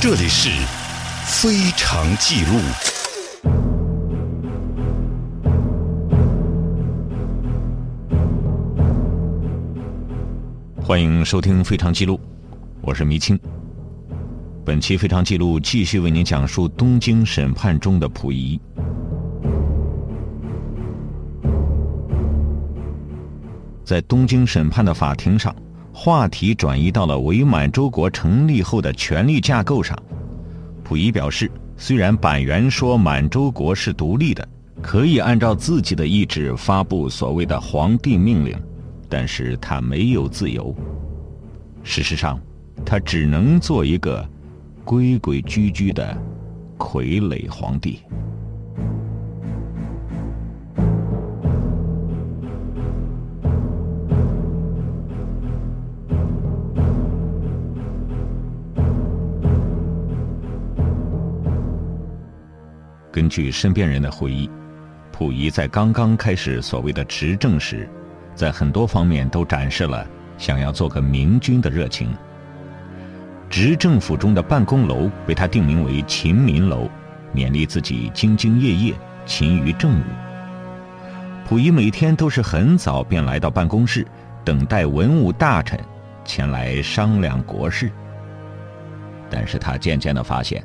这里是《非常记录》。欢迎收听《非常记录》，我是迷青。本期《非常记录》继续为您讲述东京审判中的溥仪。在东京审判的法庭上，话题转移到了伪满洲国成立后的权力架构上。溥仪表示，虽然板垣说满洲国是独立的，可以按照自己的意志发布所谓的皇帝命令。但是他没有自由。事实上，他只能做一个规规矩矩的傀儡皇帝。据身边人的回忆，溥仪在刚刚开始所谓的执政时。在很多方面都展示了想要做个明君的热情。执政府中的办公楼被他定名为“勤民楼”，勉励自己兢兢业业、勤于政务。溥仪每天都是很早便来到办公室，等待文武大臣前来商量国事。但是他渐渐的发现，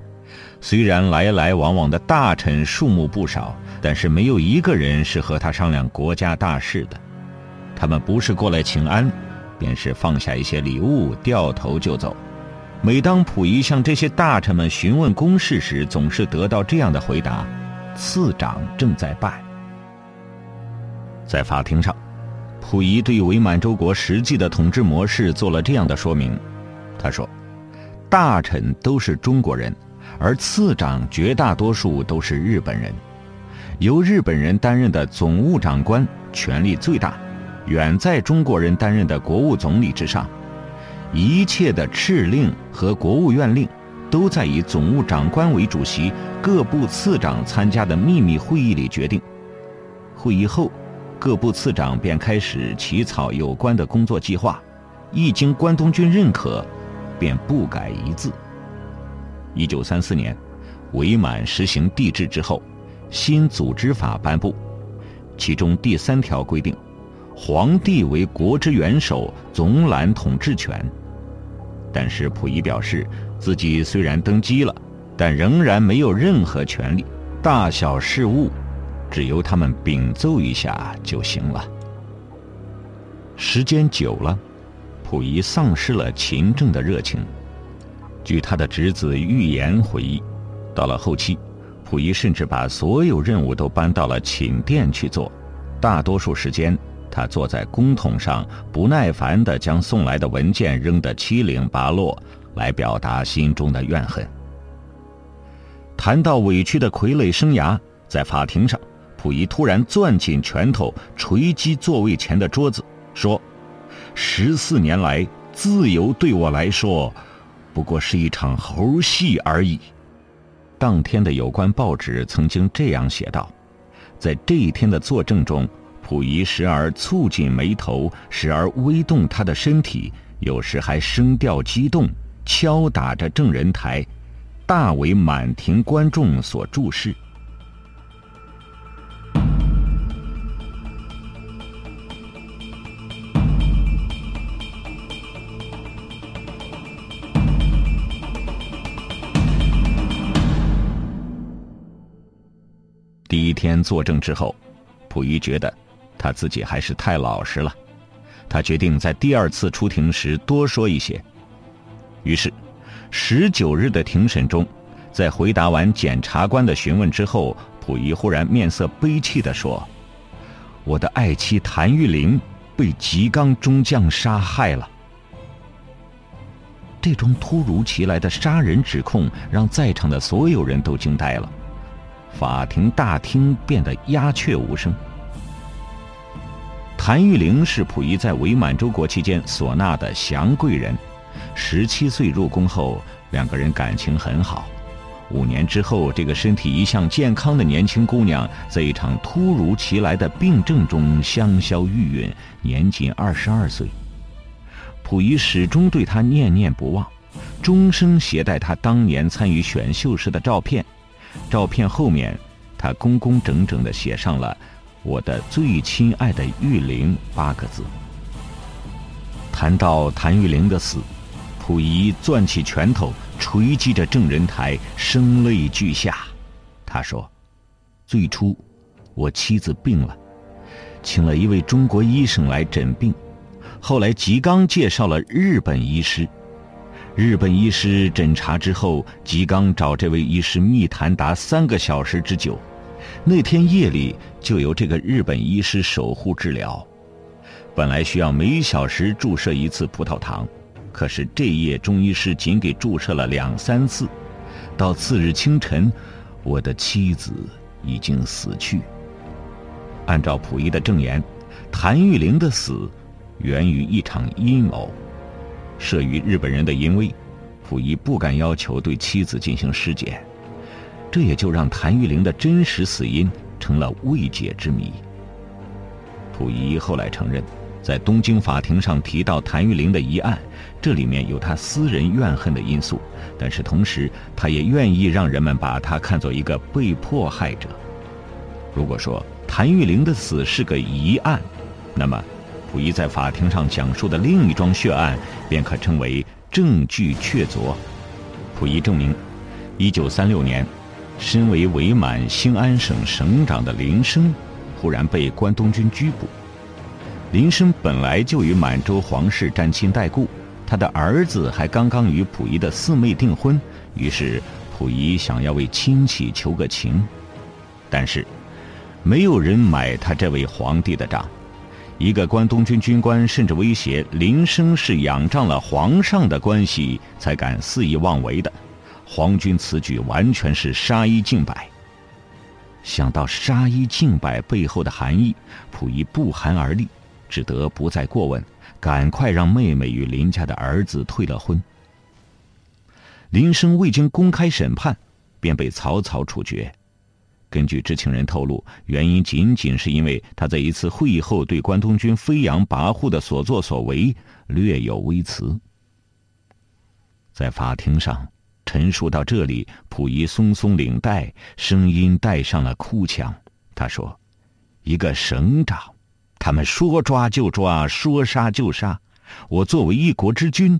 虽然来来往往的大臣数目不少，但是没有一个人是和他商量国家大事的。他们不是过来请安，便是放下一些礼物，掉头就走。每当溥仪向这些大臣们询问公事时，总是得到这样的回答：“次长正在办。”在法庭上，溥仪对伪满洲国实际的统治模式做了这样的说明。他说：“大臣都是中国人，而次长绝大多数都是日本人。由日本人担任的总务长官权力最大。”远在中国人担任的国务总理之上，一切的敕令和国务院令，都在以总务长官为主席、各部次长参加的秘密会议里决定。会议后，各部次长便开始起草有关的工作计划，一经关东军认可，便不改一字。一九三四年，伪满实行帝制之后，新组织法颁布，其中第三条规定。皇帝为国之元首，总揽统治权。但是溥仪表示，自己虽然登基了，但仍然没有任何权利，大小事务只由他们禀奏一下就行了。时间久了，溥仪丧失了勤政的热情。据他的侄子预言回忆，到了后期，溥仪甚至把所有任务都搬到了寝殿去做，大多数时间。他坐在公桶上，不耐烦地将送来的文件扔得七零八落，来表达心中的怨恨。谈到委屈的傀儡生涯，在法庭上，溥仪突然攥紧拳头，捶击座位前的桌子，说：“十四年来，自由对我来说，不过是一场猴戏而已。”当天的有关报纸曾经这样写道：“在这一天的作证中。”溥仪时而蹙紧眉头，时而微动他的身体，有时还声调激动，敲打着证人台，大为满庭观众所注视。天作证之后，溥仪觉得。他自己还是太老实了，他决定在第二次出庭时多说一些。于是，十九日的庭审中，在回答完检察官的询问之后，溥仪忽然面色悲戚地说：“我的爱妻谭玉玲被吉冈中将杀害了。”这种突如其来的杀人指控让在场的所有人都惊呆了，法庭大厅变得鸦雀无声。谭玉玲是溥仪在伪满洲国期间所纳的祥贵人，十七岁入宫后，两个人感情很好。五年之后，这个身体一向健康的年轻姑娘，在一场突如其来的病症中香消玉殒，年仅二十二岁。溥仪始终对她念念不忘，终生携带她当年参与选秀时的照片，照片后面，他工工整整的写上了“我的最亲爱的玉玲”八个字。谈到谭玉玲的死，溥仪攥起拳头捶击着证人台，声泪俱下。他说：“最初，我妻子病了，请了一位中国医生来诊病，后来吉刚介绍了日本医师。”日本医师诊查之后，吉刚找这位医师密谈达三个小时之久。那天夜里就由这个日本医师守护治疗。本来需要每小时注射一次葡萄糖，可是这夜中医师仅给注射了两三次。到次日清晨，我的妻子已经死去。按照溥仪的证言，谭玉玲的死源于一场阴谋。慑于日本人的淫威，溥仪不敢要求对妻子进行尸检，这也就让谭玉玲的真实死因成了未解之谜。溥仪后来承认，在东京法庭上提到谭玉玲的疑案，这里面有他私人怨恨的因素，但是同时他也愿意让人们把他看作一个被迫害者。如果说谭玉玲的死是个疑案，那么。溥仪在法庭上讲述的另一桩血案，便可称为证据确凿。溥仪证明，一九三六年，身为伪满兴安省省长的林升，忽然被关东军拘捕。林升本来就与满洲皇室沾亲带故，他的儿子还刚刚与溥仪的四妹订婚，于是溥仪想要为亲戚求个情，但是，没有人买他这位皇帝的账。一个关东军军官甚至威胁林升是仰仗了皇上的关系才敢肆意妄为的，皇军此举完全是杀一儆百。想到杀一儆百背后的含义，溥仪不寒而栗，只得不再过问，赶快让妹妹与林家的儿子退了婚。林升未经公开审判，便被草草处决。根据知情人透露，原因仅仅是因为他在一次会议后对关东军飞扬跋扈的所作所为略有微词。在法庭上陈述到这里，溥仪松松领带，声音带上了哭腔。他说：“一个省长，他们说抓就抓，说杀就杀。我作为一国之君，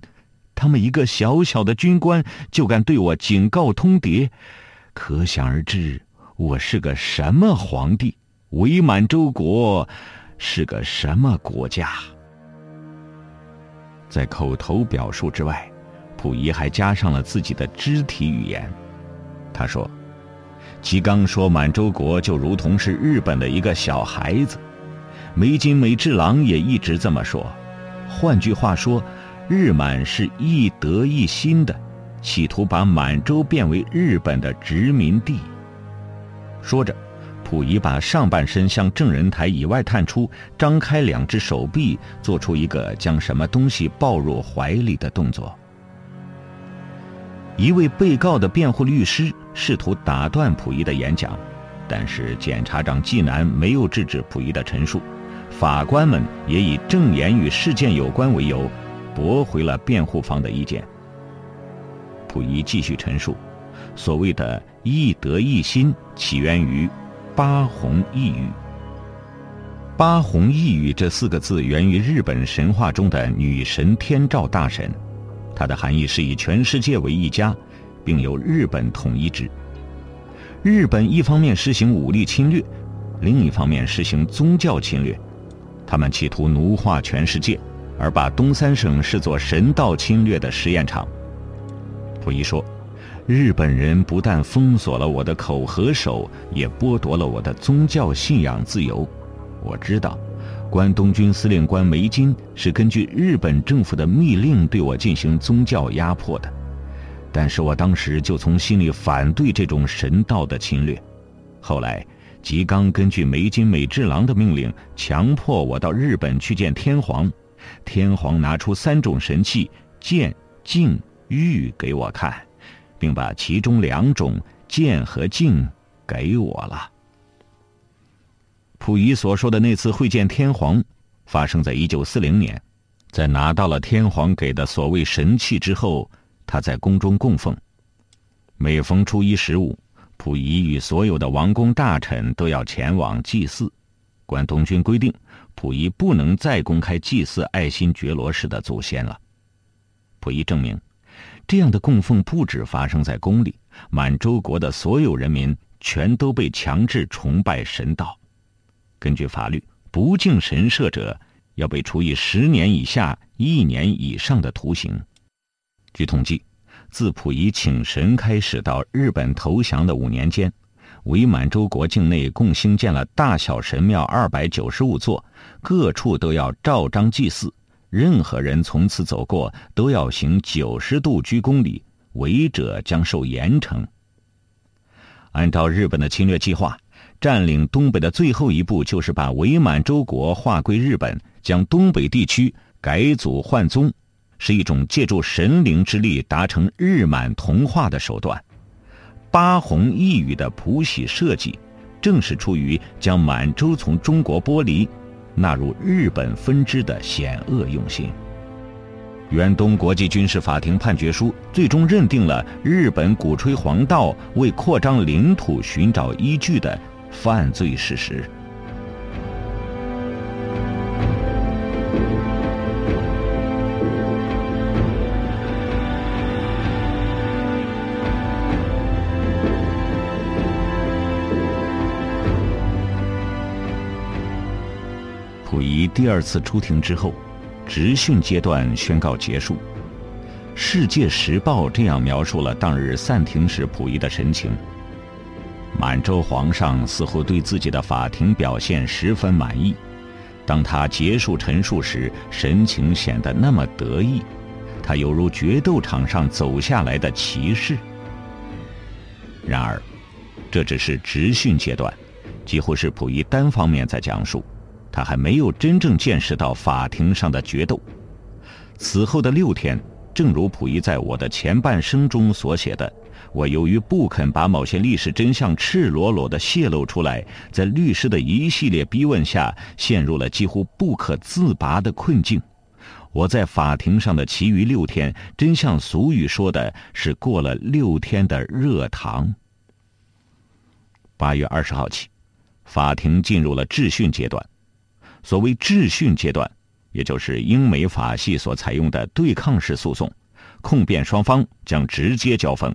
他们一个小小的军官就敢对我警告通牒，可想而知。”我是个什么皇帝？伪满洲国是个什么国家？在口头表述之外，溥仪还加上了自己的肢体语言。他说：“吉刚说满洲国就如同是日本的一个小孩子，梅津美治郎也一直这么说。换句话说，日满是一德一心的，企图把满洲变为日本的殖民地。”说着，溥仪把上半身向证人台以外探出，张开两只手臂，做出一个将什么东西抱入怀里的动作。一位被告的辩护律师试图打断溥仪的演讲，但是检察长纪南没有制止溥仪的陈述，法官们也以证言与事件有关为由，驳回了辩护方的意见。溥仪继续陈述。所谓的“一德一心”起源于八弘一语。八弘一语这四个字源于日本神话中的女神天照大神，它的含义是以全世界为一家，并由日本统一之。日本一方面实行武力侵略，另一方面实行宗教侵略，他们企图奴化全世界，而把东三省视作神道侵略的实验场。溥仪说。日本人不但封锁了我的口和手，也剥夺了我的宗教信仰自由。我知道，关东军司令官梅津是根据日本政府的密令对我进行宗教压迫的，但是我当时就从心里反对这种神道的侵略。后来，吉刚根据梅津美治郎的命令，强迫我到日本去见天皇。天皇拿出三种神器剑、镜、玉给我看。并把其中两种剑和镜给我了。溥仪所说的那次会见天皇，发生在一九四零年。在拿到了天皇给的所谓神器之后，他在宫中供奉。每逢初一十五，溥仪与所有的王公大臣都要前往祭祀。关东军规定，溥仪不能再公开祭祀爱新觉罗氏的祖先了。溥仪证明，这样的供奉不止发生在宫里，满洲国的所有人民全都被强制崇拜神道。根据法律，不敬神社者要被处以十年以下一年以上的徒刑。据统计。自溥仪请神开始到日本投降的五年间，伪满洲国境内共兴建了大小神庙二百九十五座，各处都要照章祭祀。任何人从此走过，都要行九十度鞠躬礼，违者将受严惩。按照日本的侵略计划，占领东北的最后一步就是把伪满洲国划归日本，将东北地区改祖换宗。是一种借助神灵之力达成日满同化的手段。八竑一语的谱喜设计，正是出于将满洲从中国剥离，纳入日本分支的险恶用心。远东国际军事法庭判决书最终认定了日本鼓吹黄道为扩张领土寻找依据的犯罪事实。第二次出庭之后，执训阶段宣告结束。《世界时报》这样描述了当日散庭时溥仪的神情：满洲皇上似乎对自己的法庭表现十分满意。当他结束陈述时，神情显得那么得意，他犹如决斗场上走下来的骑士。然而，这只是执训阶段，几乎是溥仪单方面在讲述。他还没有真正见识到法庭上的决斗。此后的六天，正如溥仪在我的前半生中所写的，我由于不肯把某些历史真相赤裸裸地泄露出来，在律师的一系列逼问下，陷入了几乎不可自拔的困境。我在法庭上的其余六天，真像俗语说的是过了六天的热糖。八月二十号起，法庭进入了质讯阶段。所谓质询阶段，也就是英美法系所采用的对抗式诉讼，控辩双方将直接交锋。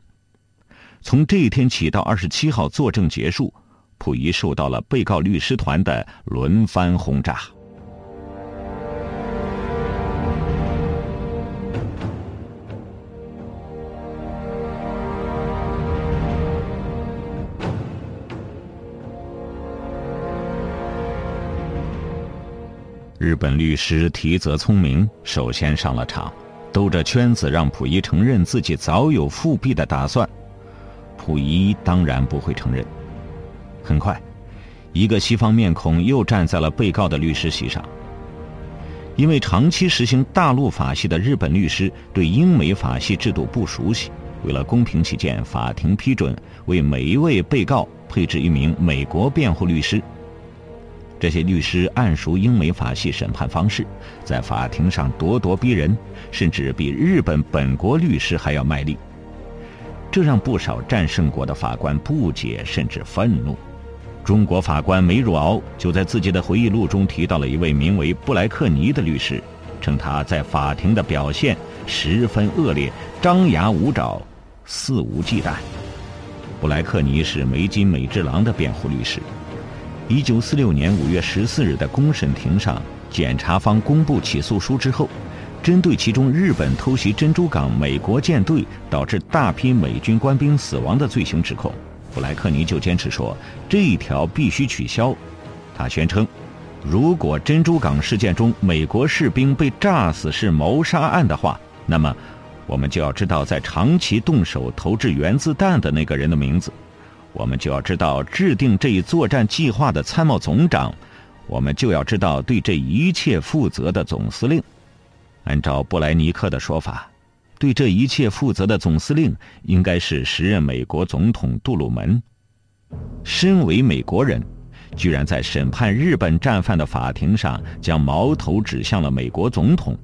从这一天起到二十七号作证结束，溥仪受到了被告律师团的轮番轰炸。日本律师提泽聪明首先上了场，兜着圈子让溥仪承认自己早有复辟的打算。溥仪当然不会承认。很快，一个西方面孔又站在了被告的律师席上。因为长期实行大陆法系的日本律师对英美法系制度不熟悉，为了公平起见，法庭批准为每一位被告配置一名美国辩护律师。这些律师暗熟英美法系审判方式，在法庭上咄咄逼人，甚至比日本本国律师还要卖力。这让不少战胜国的法官不解甚至愤怒。中国法官梅汝敖就在自己的回忆录中提到了一位名为布莱克尼的律师，称他在法庭的表现十分恶劣，张牙舞爪，肆无忌惮。布莱克尼是梅津美治郎的辩护律师。一九四六年五月十四日的公审庭上，检察方公布起诉书之后，针对其中日本偷袭珍珠港美国舰队导致大批美军官兵死亡的罪行指控，布莱克尼就坚持说这一条必须取消。他宣称，如果珍珠港事件中美国士兵被炸死是谋杀案的话，那么我们就要知道在长崎动手投掷原子弹的那个人的名字。我们就要知道制定这一作战计划的参谋总长，我们就要知道对这一切负责的总司令。按照布莱尼克的说法，对这一切负责的总司令应该是时任美国总统杜鲁门。身为美国人，居然在审判日本战犯的法庭上将矛头指向了美国总统，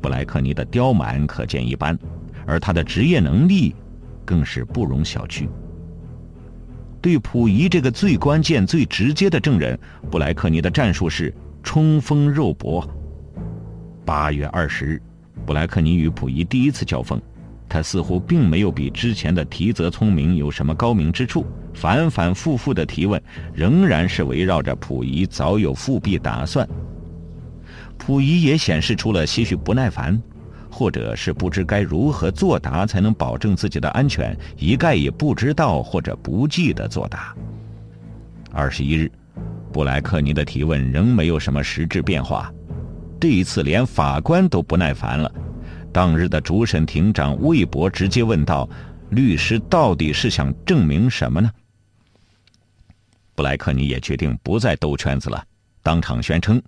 布莱克尼的刁蛮可见一斑。而他的职业能力更是不容小觑。对溥仪这个最关键、最直接的证人，布莱克尼的战术是冲锋肉搏。八月二十日，布莱克尼与溥仪第一次交锋，他似乎并没有比之前的提泽聪明有什么高明之处，反反复复的提问仍然是围绕着溥仪早有复辟打算。溥仪也显示出了些许不耐烦。或者是不知该如何作答才能保证自己的安全，一概也不知道或者不记得作答。二十一日，布莱克尼的提问仍没有什么实质变化，这一次连法官都不耐烦了。当日的主审庭长魏博直接问道：“律师到底是想证明什么呢？”布莱克尼也决定不再兜圈子了。当场宣称，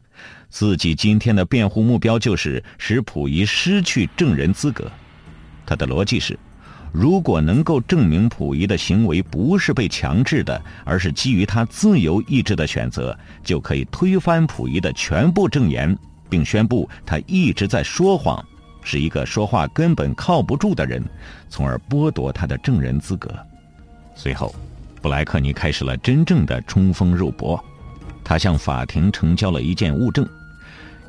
自己今天的辩护目标就是使溥仪失去证人资格。他的逻辑是：如果能够证明溥仪的行为不是被强制的，而是基于他自由意志的选择，就可以推翻溥仪的全部证言，并宣布他一直在说谎，是一个说话根本靠不住的人，从而剥夺他的证人资格。随后，布莱克尼开始了真正的冲锋肉搏。他向法庭呈交了一件物证，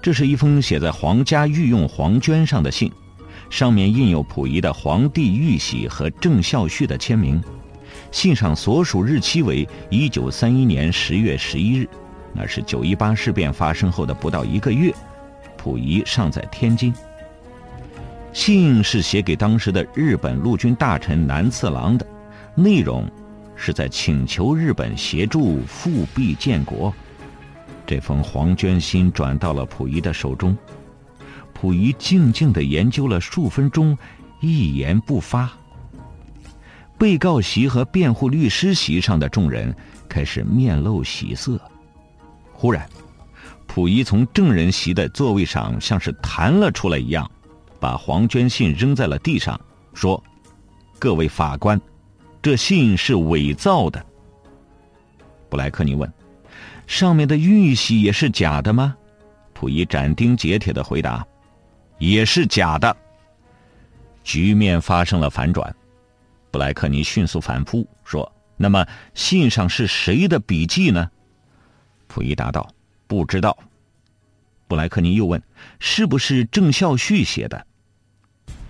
这是一封写在皇家御用黄绢上的信，上面印有溥仪的皇帝玉玺和郑孝胥的签名。信上所属日期为一九三一年十月十一日，那是九一八事变发生后的不到一个月，溥仪尚在天津。信是写给当时的日本陆军大臣南次郎的，内容是在请求日本协助复辟建国。这封黄绢信转到了溥仪的手中，溥仪静静的研究了数分钟，一言不发。被告席和辩护律师席上的众人开始面露喜色。忽然，溥仪从证人席的座位上像是弹了出来一样，把黄绢信扔在了地上，说：“各位法官，这信是伪造的。”布莱克尼问。上面的玉玺也是假的吗？溥仪斩钉截铁的回答：“也是假的。”局面发生了反转，布莱克尼迅速反扑说：“那么信上是谁的笔迹呢？”溥仪答道：“不知道。”布莱克尼又问：“是不是郑孝胥写的？”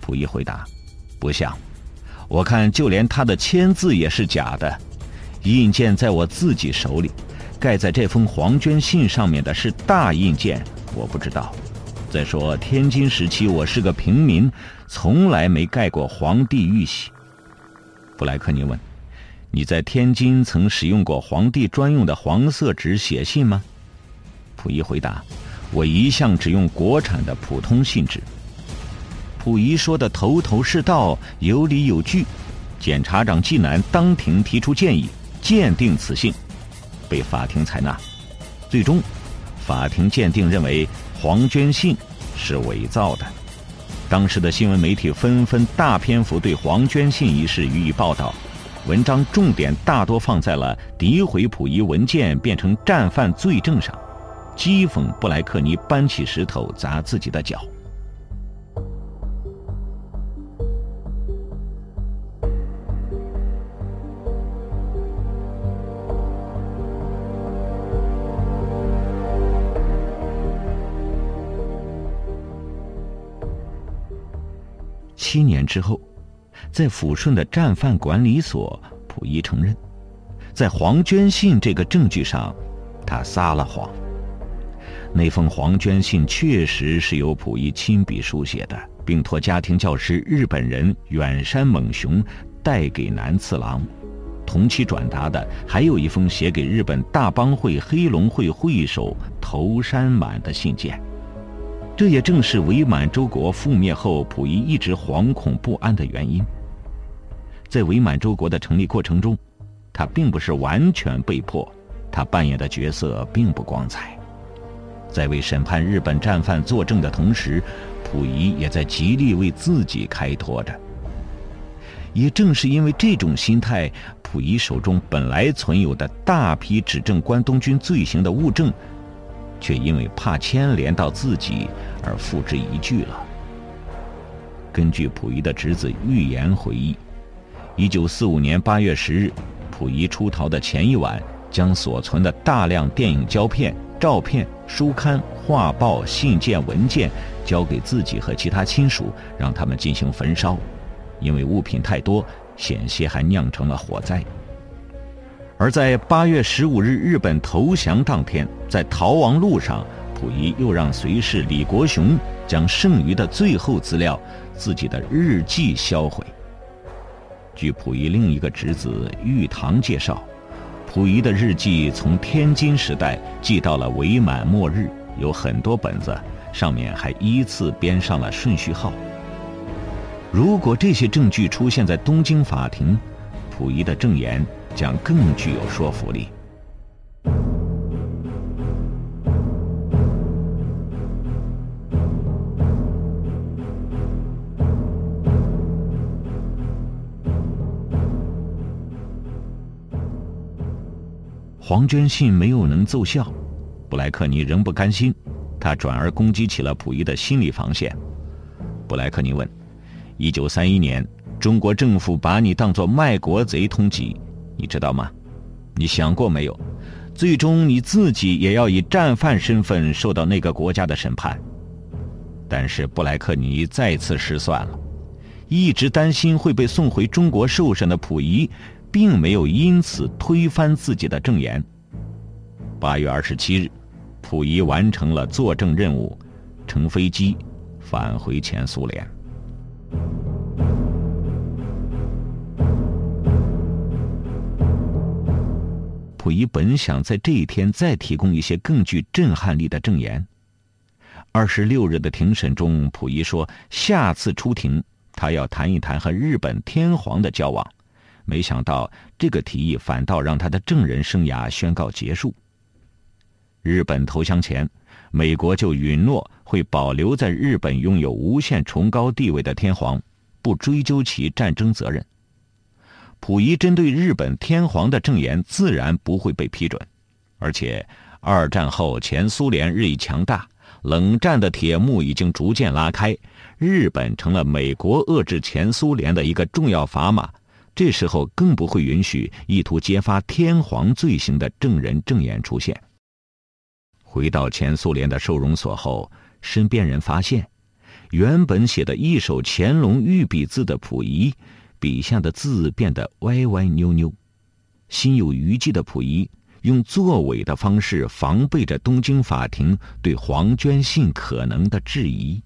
溥仪回答：“不像，我看就连他的签字也是假的，印件在我自己手里。”盖在这封黄绢信上面的是大印件，我不知道。再说天津时期我是个平民，从来没盖过皇帝玉玺。布莱克尼问：“你在天津曾使用过皇帝专用的黄色纸写信吗？”溥仪回答：“我一向只用国产的普通信纸。”溥仪说的头头是道，有理有据。检察长纪南当庭提出建议，鉴定此信。被法庭采纳，最终，法庭鉴定认为黄绢信是伪造的。当时的新闻媒体纷纷大篇幅对黄绢信一事予以报道，文章重点大多放在了诋毁溥仪文件变成战犯罪证上，讥讽布莱克尼搬起石头砸自己的脚。七年之后，在抚顺的战犯管理所，溥仪承认，在黄娟信这个证据上，他撒了谎。那封黄娟信确实是由溥仪亲笔书写的，并托家庭教师日本人远山猛雄带给南次郎。同期转达的还有一封写给日本大帮会黑龙会会首头山满的信件。这也正是伪满洲国覆灭后，溥仪一直惶恐不安的原因。在伪满洲国的成立过程中，他并不是完全被迫，他扮演的角色并不光彩。在为审判日本战犯作证的同时，溥仪也在极力为自己开脱着。也正是因为这种心态，溥仪手中本来存有的大批指证关东军罪行的物证。却因为怕牵连到自己而付之一炬了。根据溥仪的侄子预言回忆，一九四五年八月十日，溥仪出逃的前一晚，将所存的大量电影胶片、照片、书刊、画报、信件、文件交给自己和其他亲属，让他们进行焚烧，因为物品太多，险些还酿成了火灾。而在八月十五日日本投降当天，在逃亡路上，溥仪又让随侍李国雄将剩余的最后资料——自己的日记销毁。据溥仪另一个侄子玉堂介绍，溥仪的日记从天津时代记到了伪满末日，有很多本子，上面还依次编上了顺序号。如果这些证据出现在东京法庭，溥仪的证言。将更具有说服力。黄娟信没有能奏效，布莱克尼仍不甘心，他转而攻击起了溥仪的心理防线。布莱克尼问：“一九三一年，中国政府把你当作卖国贼通缉。”你知道吗？你想过没有？最终你自己也要以战犯身份受到那个国家的审判。但是布莱克尼再次失算了，一直担心会被送回中国受审的溥仪，并没有因此推翻自己的证言。八月二十七日，溥仪完成了作证任务，乘飞机返回前苏联。溥仪本想在这一天再提供一些更具震撼力的证言。二十六日的庭审中，溥仪说：“下次出庭，他要谈一谈和日本天皇的交往。”没想到这个提议反倒让他的证人生涯宣告结束。日本投降前，美国就允诺会保留在日本拥有无限崇高地位的天皇，不追究其战争责任。溥仪针对日本天皇的证言自然不会被批准，而且二战后前苏联日益强大，冷战的铁幕已经逐渐拉开，日本成了美国遏制前苏联的一个重要砝码。这时候更不会允许意图揭发天皇罪行的证人证言出现。回到前苏联的收容所后，身边人发现，原本写的一手乾隆御笔字的溥仪。笔下的字变得歪歪扭扭，心有余悸的溥仪用作伪的方式防备着东京法庭对黄娟信可能的质疑。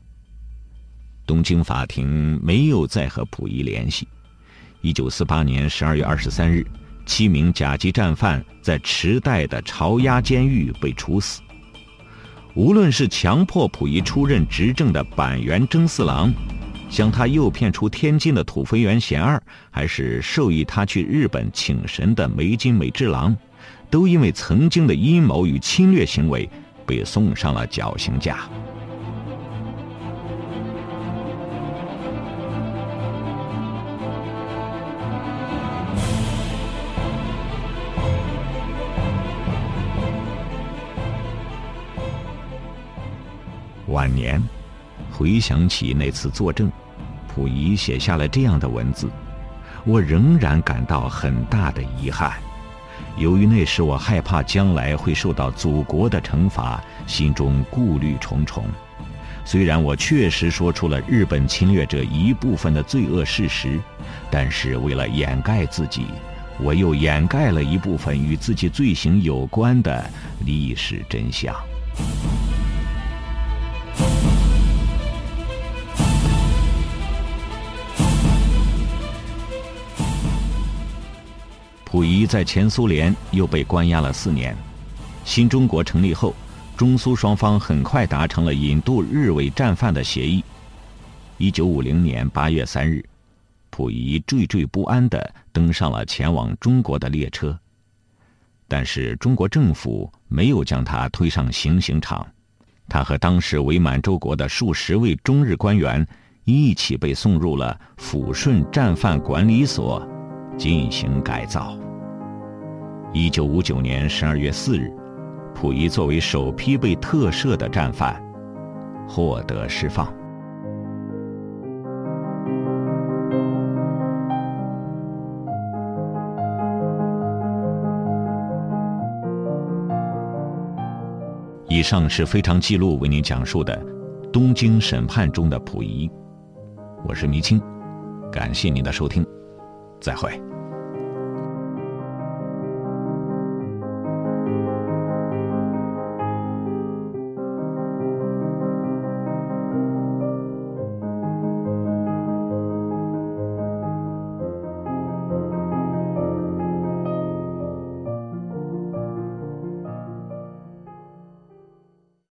东京法庭没有再和溥仪联系。一九四八年十二月二十三日，七名甲级战犯在池袋的朝押监狱被处死。无论是强迫溥仪出任执政的板垣征四郎。将他诱骗出天津的土肥原贤二，还是授意他去日本请神的梅津美治郎，都因为曾经的阴谋与侵略行为，被送上了绞刑架。晚年。回想起那次作证，溥仪写下了这样的文字：“我仍然感到很大的遗憾，由于那时我害怕将来会受到祖国的惩罚，心中顾虑重重。虽然我确实说出了日本侵略者一部分的罪恶事实，但是为了掩盖自己，我又掩盖了一部分与自己罪行有关的历史真相。”溥仪在前苏联又被关押了四年。新中国成立后，中苏双方很快达成了引渡日伪战犯的协议。一九五零年八月三日，溥仪惴惴不安地登上了前往中国的列车，但是中国政府没有将他推上行刑场，他和当时伪满洲国的数十位中日官员一起被送入了抚顺战犯管理所。进行改造。一九五九年十二月四日，溥仪作为首批被特赦的战犯，获得释放。以上是非常记录为您讲述的东京审判中的溥仪，我是迷青，感谢您的收听，再会。